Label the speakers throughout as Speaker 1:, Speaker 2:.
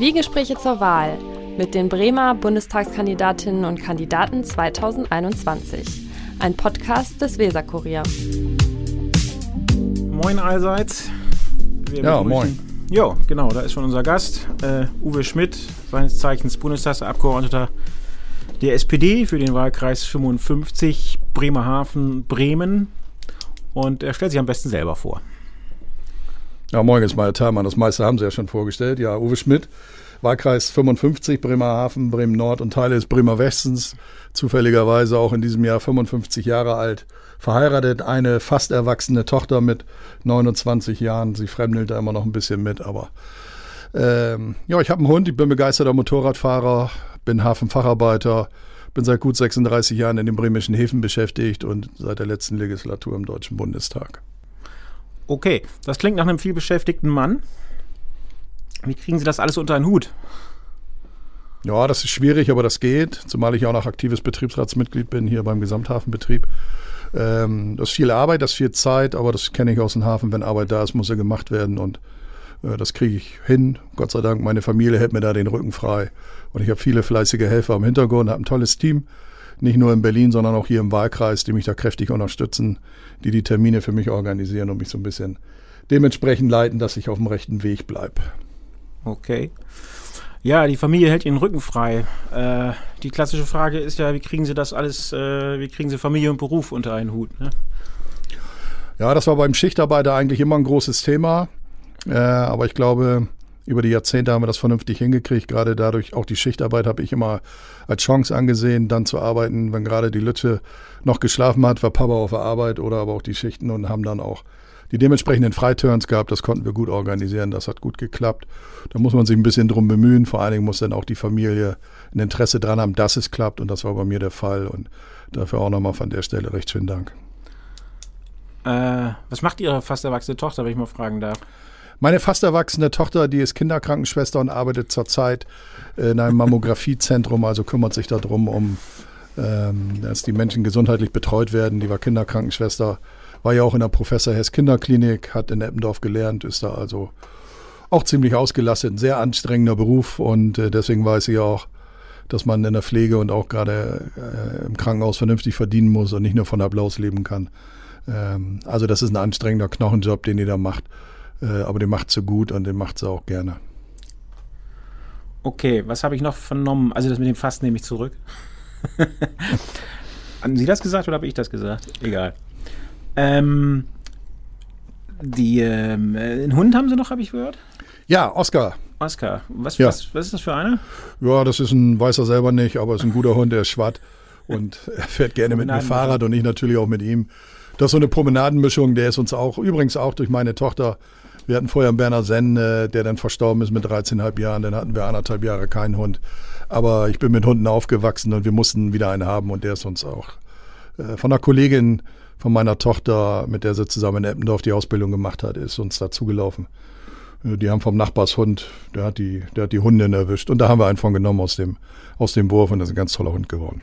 Speaker 1: Zwiegespräche zur Wahl mit den Bremer Bundestagskandidatinnen und Kandidaten 2021. Ein Podcast des Weserkurier.
Speaker 2: Moin allseits.
Speaker 3: Wir ja, moin.
Speaker 2: Ja, genau, da ist schon unser Gast, äh, Uwe Schmidt, seines Zeichens Bundestagsabgeordneter der SPD für den Wahlkreis 55 Bremerhaven, Bremen. Und er stellt sich am besten selber vor.
Speaker 3: Ja, moin, ist Meier Thalmann. Das meiste haben Sie ja schon vorgestellt. Ja, Uwe Schmidt, Wahlkreis 55, Bremerhaven, Bremen Nord und Teile des Bremer Westens. Zufälligerweise auch in diesem Jahr 55 Jahre alt. Verheiratet, eine fast erwachsene Tochter mit 29 Jahren. Sie fremdelt da immer noch ein bisschen mit, aber ähm, ja, ich habe einen Hund, ich bin begeisterter Motorradfahrer, bin Hafenfacharbeiter, bin seit gut 36 Jahren in den bremischen Häfen beschäftigt und seit der letzten Legislatur im Deutschen Bundestag.
Speaker 2: Okay, das klingt nach einem vielbeschäftigten Mann. Wie kriegen Sie das alles unter einen Hut?
Speaker 3: Ja, das ist schwierig, aber das geht, zumal ich auch noch aktives Betriebsratsmitglied bin hier beim Gesamthafenbetrieb. Ähm, das ist viel Arbeit, das ist viel Zeit, aber das kenne ich aus dem Hafen. Wenn Arbeit da ist, muss er gemacht werden und äh, das kriege ich hin. Gott sei Dank, meine Familie hält mir da den Rücken frei. Und ich habe viele fleißige Helfer im Hintergrund, habe ein tolles Team, nicht nur in Berlin, sondern auch hier im Wahlkreis, die mich da kräftig unterstützen, die die Termine für mich organisieren und mich so ein bisschen dementsprechend leiten, dass ich auf dem rechten Weg bleibe.
Speaker 2: Okay. Ja, die Familie hält ihren Rücken frei. Äh, die klassische Frage ist ja, wie kriegen Sie das alles, äh, wie kriegen Sie Familie und Beruf unter einen Hut? Ne?
Speaker 3: Ja, das war beim Schichtarbeiter eigentlich immer ein großes Thema. Äh, aber ich glaube, über die Jahrzehnte haben wir das vernünftig hingekriegt. Gerade dadurch, auch die Schichtarbeit habe ich immer als Chance angesehen, dann zu arbeiten. Wenn gerade die Lütte noch geschlafen hat, war Papa auf der Arbeit oder aber auch die Schichten und haben dann auch die dementsprechenden Freiturns gehabt. Das konnten wir gut organisieren. Das hat gut geklappt. Da muss man sich ein bisschen drum bemühen. Vor allen Dingen muss dann auch die Familie ein Interesse dran haben, dass es klappt. Und das war bei mir der Fall. Und dafür auch nochmal von der Stelle recht schönen Dank.
Speaker 2: Äh, was macht Ihre fast erwachsene Tochter, wenn ich mal fragen darf?
Speaker 3: Meine fast erwachsene Tochter, die ist Kinderkrankenschwester und arbeitet zurzeit in einem Mammografiezentrum, also kümmert sich darum, um ähm, dass die Menschen gesundheitlich betreut werden. Die war Kinderkrankenschwester, war ja auch in der Professor Hess Kinderklinik, hat in Eppendorf gelernt, ist da also auch ziemlich ausgelastet, ein sehr anstrengender Beruf und äh, deswegen weiß sie auch, dass man in der Pflege und auch gerade äh, im Krankenhaus vernünftig verdienen muss und nicht nur von Applaus leben kann. Ähm, also das ist ein anstrengender Knochenjob, den ihr da macht. Äh, aber den macht sie gut und den macht sie auch gerne.
Speaker 2: Okay, was habe ich noch vernommen? Also das mit dem Fass nehme ich zurück. Haben Sie das gesagt oder habe ich das gesagt? Egal. Ähm, die, ähm, einen Hund haben Sie noch, habe ich gehört?
Speaker 3: Ja, Oscar.
Speaker 2: Oscar. Was, ja. was, was ist das für einer?
Speaker 3: Ja, das ist ein, weiß er selber nicht, aber es ist ein guter Hund, der ist schwatt und er fährt gerne mit mir Fahrrad und ich natürlich auch mit ihm. Das ist so eine Promenadenmischung, der ist uns auch, übrigens auch durch meine Tochter wir hatten vorher einen Berner Senn, äh, der dann verstorben ist mit 13,5 Jahren. Dann hatten wir anderthalb Jahre keinen Hund. Aber ich bin mit Hunden aufgewachsen und wir mussten wieder einen haben und der ist uns auch äh, von einer Kollegin von meiner Tochter, mit der sie zusammen in Eppendorf die Ausbildung gemacht hat, ist uns dazugelaufen. Äh, die haben vom Nachbarshund, der hat die, der hat die Hundin erwischt. Und da haben wir einen von genommen aus dem, aus dem Wurf und das ist ein ganz toller Hund geworden.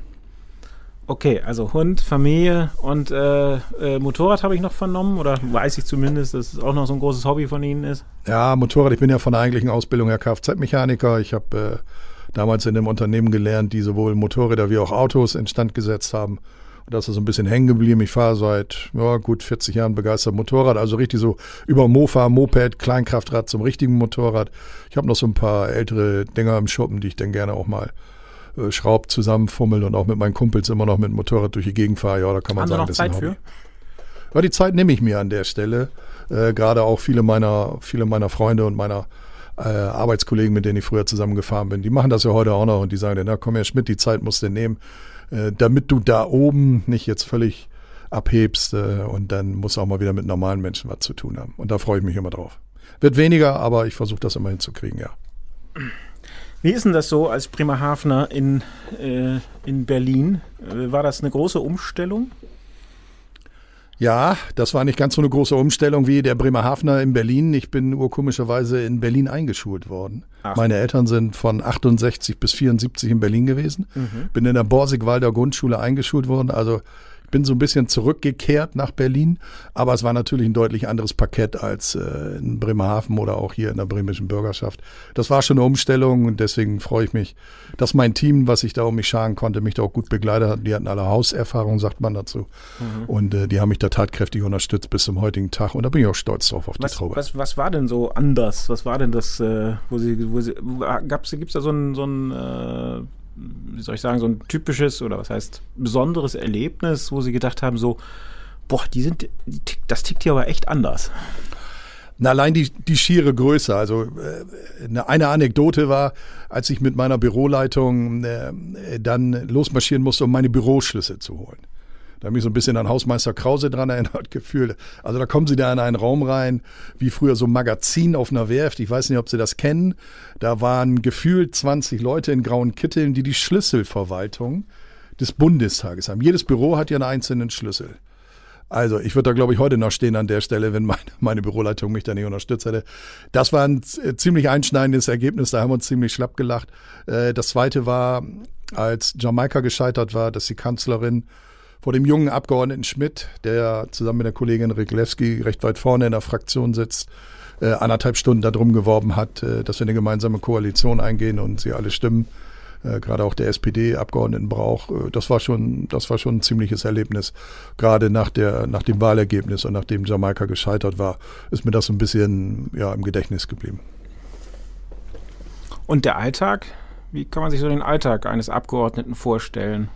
Speaker 2: Okay, also Hund, Familie und äh, äh, Motorrad habe ich noch vernommen oder weiß ich zumindest, dass es auch noch so ein großes Hobby von Ihnen ist?
Speaker 3: Ja, Motorrad. Ich bin ja von der eigentlichen Ausbildung her Kfz-Mechaniker. Ich habe äh, damals in einem Unternehmen gelernt, die sowohl Motorräder wie auch Autos instand gesetzt haben. Und das ist so ein bisschen hängen geblieben. Ich fahre seit ja, gut 40 Jahren begeistert Motorrad, also richtig so über Mofa, Moped, Kleinkraftrad zum richtigen Motorrad. Ich habe noch so ein paar ältere Dinger im Schuppen, die ich dann gerne auch mal äh, schraubt, zusammenfummelt und auch mit meinen Kumpels immer noch mit dem Motorrad durch die Gegend fahre, ja, da kann man
Speaker 2: Haben
Speaker 3: sagen,
Speaker 2: noch das Zeit ist ein Hobby.
Speaker 3: Für? Ja, die Zeit nehme ich mir an der Stelle. Äh, Gerade auch viele meiner, viele meiner Freunde und meiner äh, Arbeitskollegen, mit denen ich früher zusammengefahren bin, die machen das ja heute auch noch und die sagen, na komm her Schmidt, die Zeit musst du nehmen, äh, damit du da oben nicht jetzt völlig abhebst äh, und dann musst du auch mal wieder mit normalen Menschen was zu tun haben. Und da freue ich mich immer drauf. Wird weniger, aber ich versuche das immer hinzukriegen, ja.
Speaker 2: Wie ist denn das so als Bremerhavener in, äh, in Berlin? Äh, war das eine große Umstellung?
Speaker 3: Ja, das war nicht ganz so eine große Umstellung wie der Bremerhavener in Berlin. Ich bin urkomischerweise in Berlin eingeschult worden. Ach. Meine Eltern sind von 68 bis 74 in Berlin gewesen. Mhm. Bin in der Borsigwalder Grundschule eingeschult worden. Also bin so ein bisschen zurückgekehrt nach Berlin, aber es war natürlich ein deutlich anderes Parkett als äh, in Bremerhaven oder auch hier in der bremischen Bürgerschaft. Das war schon eine Umstellung und deswegen freue ich mich, dass mein Team, was ich da um mich scharen konnte, mich da auch gut begleitet hat. Die hatten alle Hauserfahrung, sagt man dazu. Mhm. Und äh, die haben mich da tatkräftig unterstützt bis zum heutigen Tag und da bin ich auch stolz drauf auf
Speaker 2: was,
Speaker 3: die Traube.
Speaker 2: Was, was war denn so anders? Was war denn das, äh, wo sie, wo sie, gibt es da so ein, so ein äh, wie soll ich sagen, so ein typisches oder was heißt besonderes Erlebnis, wo sie gedacht haben, so, boah, die sind, die tick, das tickt hier aber echt anders.
Speaker 3: Na, allein die, die schiere Größe. Also äh, eine, Anekdote war, als ich mit meiner Büroleitung äh, dann losmarschieren musste, um meine Büroschlüssel zu holen. Da habe ich so ein bisschen an Hausmeister Krause dran erinnert gefühlt. Also da kommen Sie da in einen Raum rein, wie früher so ein Magazin auf einer Werft. Ich weiß nicht, ob Sie das kennen. Da waren gefühlt 20 Leute in grauen Kitteln, die die Schlüsselverwaltung des Bundestages haben. Jedes Büro hat ja einen einzelnen Schlüssel. Also, ich würde da, glaube ich, heute noch stehen an der Stelle, wenn meine, meine Büroleitung mich da nicht unterstützt hätte. Das war ein ziemlich einschneidendes Ergebnis, da haben wir uns ziemlich schlapp gelacht. Äh, das zweite war, als Jamaika gescheitert war, dass die Kanzlerin vor dem jungen Abgeordneten Schmidt, der zusammen mit der Kollegin Riglewski recht weit vorne in der Fraktion sitzt, äh, anderthalb Stunden darum geworben hat, äh, dass wir eine gemeinsame Koalition eingehen und sie alle stimmen. Äh, gerade auch der SPD-Abgeordneten braucht. Äh, das war schon, das war schon ein ziemliches Erlebnis. Gerade nach der, nach dem Wahlergebnis und nachdem Jamaika gescheitert war, ist mir das ein bisschen, ja, im Gedächtnis geblieben.
Speaker 2: Und der Alltag? Wie kann man sich so den Alltag eines Abgeordneten vorstellen?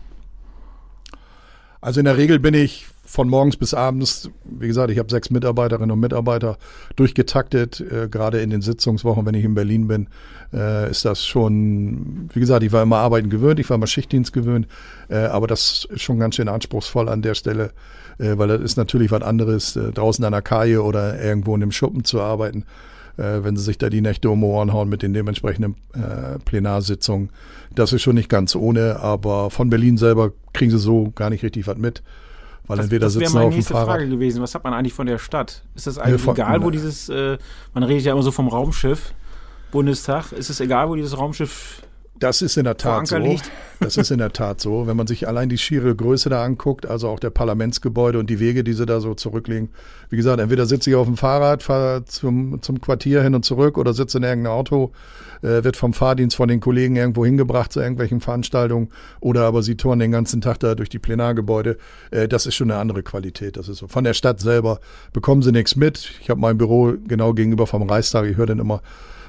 Speaker 3: Also in der Regel bin ich von morgens bis abends, wie gesagt, ich habe sechs Mitarbeiterinnen und Mitarbeiter durchgetaktet. Äh, gerade in den Sitzungswochen, wenn ich in Berlin bin, äh, ist das schon, wie gesagt, ich war immer arbeiten gewöhnt, ich war immer Schichtdienst gewöhnt, äh, aber das ist schon ganz schön anspruchsvoll an der Stelle, äh, weil das ist natürlich was anderes, äh, draußen an der Kaje oder irgendwo in einem Schuppen zu arbeiten. Äh, wenn sie sich da die Nächte um Ohren hauen mit den dementsprechenden Plenarsitzungen. Das ist schon nicht ganz ohne, aber von Berlin selber kriegen sie so gar nicht richtig was mit. Weil
Speaker 2: das,
Speaker 3: entweder
Speaker 2: das
Speaker 3: sitzen
Speaker 2: meine
Speaker 3: auf dem
Speaker 2: nächste
Speaker 3: Fahrrad.
Speaker 2: Frage gewesen. Was hat man eigentlich von der Stadt? Ist das eigentlich
Speaker 3: von-
Speaker 2: egal, wo dieses, äh, man redet ja immer so vom Raumschiff, Bundestag. Ist es egal, wo dieses Raumschiff
Speaker 3: Das ist in der Tat so.
Speaker 2: Liegt?
Speaker 3: Das ist in der Tat so. Wenn man sich allein die schiere Größe da anguckt, also auch der Parlamentsgebäude und die Wege, die sie da so zurücklegen. Wie gesagt, entweder sitze ich auf dem Fahrrad, fahre zum, zum Quartier hin und zurück oder sitze in irgendeinem Auto, äh, wird vom Fahrdienst von den Kollegen irgendwo hingebracht zu irgendwelchen Veranstaltungen oder aber sie touren den ganzen Tag da durch die Plenargebäude. Äh, das ist schon eine andere Qualität. Das ist so. Von der Stadt selber bekommen sie nichts mit. Ich habe mein Büro genau gegenüber vom Reichstag. Ich höre dann immer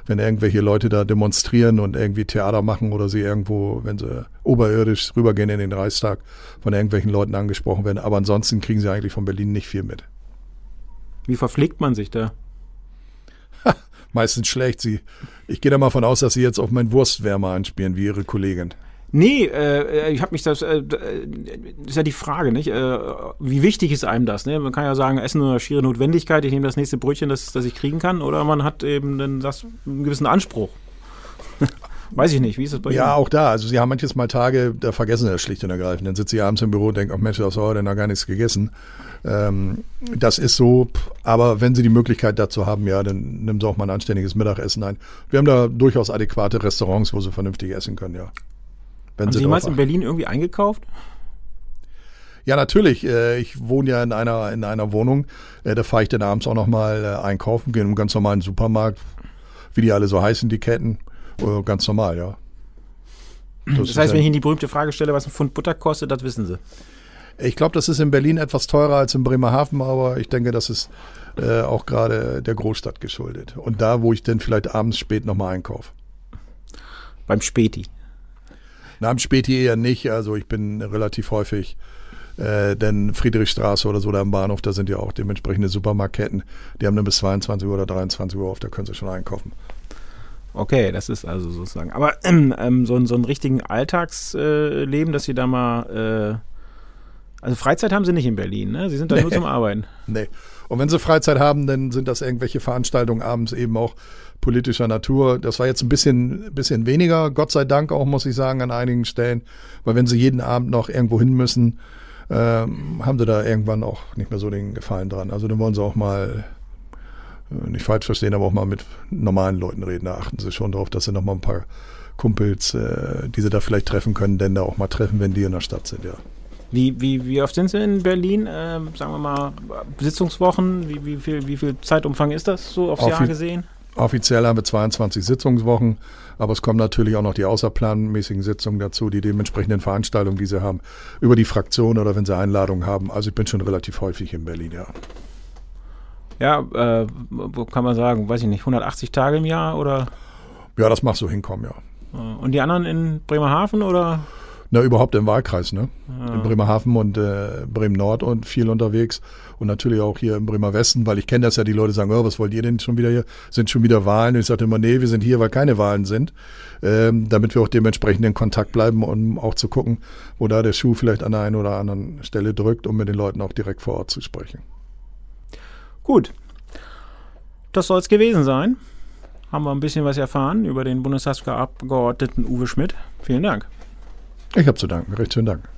Speaker 3: wenn irgendwelche Leute da demonstrieren und irgendwie Theater machen oder sie irgendwo, wenn sie oberirdisch rübergehen in den Reichstag, von irgendwelchen Leuten angesprochen werden. Aber ansonsten kriegen sie eigentlich von Berlin nicht viel mit.
Speaker 2: Wie verpflegt man sich da?
Speaker 3: Meistens schlecht. Sie, ich gehe da mal von aus, dass sie jetzt auf mein Wurstwärmer anspielen, wie ihre Kollegin.
Speaker 2: Nee, äh, ich habe mich das, äh, äh, ist ja die Frage, nicht? Äh, wie wichtig ist einem das? Ne? Man kann ja sagen, Essen oder schiere Notwendigkeit, ich nehme das nächste Brötchen, das, das ich kriegen kann, oder man hat eben dann das, einen gewissen Anspruch. Weiß ich nicht, wie ist das bei
Speaker 3: Ja,
Speaker 2: Ihnen?
Speaker 3: auch da. Also sie haben manches Mal Tage, da vergessen sie das schlicht und ergreifend. Dann sitze ich abends im Büro und denke, ach Mensch, das heute noch gar nichts gegessen. Ähm, das ist so, aber wenn sie die Möglichkeit dazu haben, ja, dann nehmen sie auch mal ein anständiges Mittagessen ein. Wir haben da durchaus adäquate Restaurants, wo sie vernünftig essen können, ja. Wenn
Speaker 2: Haben Sie jemals in. Berlin irgendwie eingekauft?
Speaker 3: Ja, natürlich. Äh, Ich wohne ja in einer, in einer Wohnung. Äh, Da fahre ich dann abends auch nochmal einkaufen, gehe in einen ganz normalen Supermarkt, wie die alle so heißen, die Ketten. Äh, Ganz normal, ja.
Speaker 2: Das,
Speaker 3: ist
Speaker 2: heißt, wenn ich Ihnen die berühmte Frage stelle, was ein Pfund Butter kostet, das wissen Sie.
Speaker 3: Ich glaube, das ist in Berlin etwas teurer als in Bremerhaven, aber ich denke, das ist äh, auch gerade der Großstadt geschuldet. Und da, wo ich dann vielleicht abends spät nochmal einkaufe.
Speaker 2: Beim Späti.
Speaker 3: Na, am Späti eher nicht. Also ich bin relativ häufig, äh, denn Friedrichstraße oder so da am Bahnhof, da sind ja auch dementsprechende Supermarktketten. Die haben dann bis 22 Uhr oder 23 Uhr auf, da können sie schon einkaufen.
Speaker 2: Okay, das ist also sozusagen. Aber ähm, ähm, so, ein- so einen richtigen Alltagsleben, äh, dass Sie da mal. Äh, also Freizeit haben Sie nicht in Berlin, ne? Sie sind da nur
Speaker 3: Nee.
Speaker 2: zum Arbeiten.
Speaker 3: Nee. Und wenn sie Freizeit haben, dann sind das irgendwelche Veranstaltungen abends eben auch politischer Natur. Das war jetzt ein bisschen, bisschen weniger, Gott sei Dank auch, muss ich sagen, an einigen Stellen. Weil wenn sie jeden Abend noch irgendwo hin müssen, ähm, haben sie da irgendwann auch nicht mehr so den Gefallen dran. Also dann wollen sie auch mal, äh, nicht falsch verstehen, aber auch mal mit normalen Leuten reden. Da achten sie schon drauf, dass sie noch mal ein paar Kumpels, äh, die sie da vielleicht treffen können, denn da auch mal treffen, wenn die in der Stadt sind, ja.
Speaker 2: Wie, wie, wie oft sind Sie in Berlin? Äh, sagen wir mal, Sitzungswochen? Wie, wie, viel, wie viel Zeitumfang ist das so aufs Offi Jahr gesehen?
Speaker 3: Offiziell haben wir 22 Sitzungswochen, aber es kommen natürlich auch noch die außerplanmäßigen Sitzungen dazu, die dementsprechenden Veranstaltungen, die sie haben, über die Fraktion oder wenn sie Einladungen haben. Also ich bin schon relativ häufig in Berlin, ja.
Speaker 2: Ja, äh, wo kann man sagen, weiß ich nicht, 180 Tage im Jahr oder?
Speaker 3: Ja, das mag so hinkommen, ja.
Speaker 2: Und die anderen in Bremerhaven oder?
Speaker 3: Na, überhaupt im Wahlkreis, ne? Ja. In Bremerhaven und äh, Bremen Nord und viel unterwegs. Und natürlich auch hier im Bremer Westen, weil ich kenne das ja, die Leute sagen, oh, was wollt ihr denn schon wieder hier? Sind schon wieder Wahlen? Und ich sage immer, nee, wir sind hier, weil keine Wahlen sind. Ähm, damit wir auch dementsprechend in Kontakt bleiben, um auch zu gucken, wo da der Schuh vielleicht an der einen oder anderen Stelle drückt, um mit den Leuten auch direkt vor Ort zu sprechen.
Speaker 2: Gut. Das soll es gewesen sein. Haben wir ein bisschen was erfahren über den Bundestagsabgeordneten Uwe Schmidt. Vielen Dank.
Speaker 3: Ich habe zu danken. Recht schönen Dank.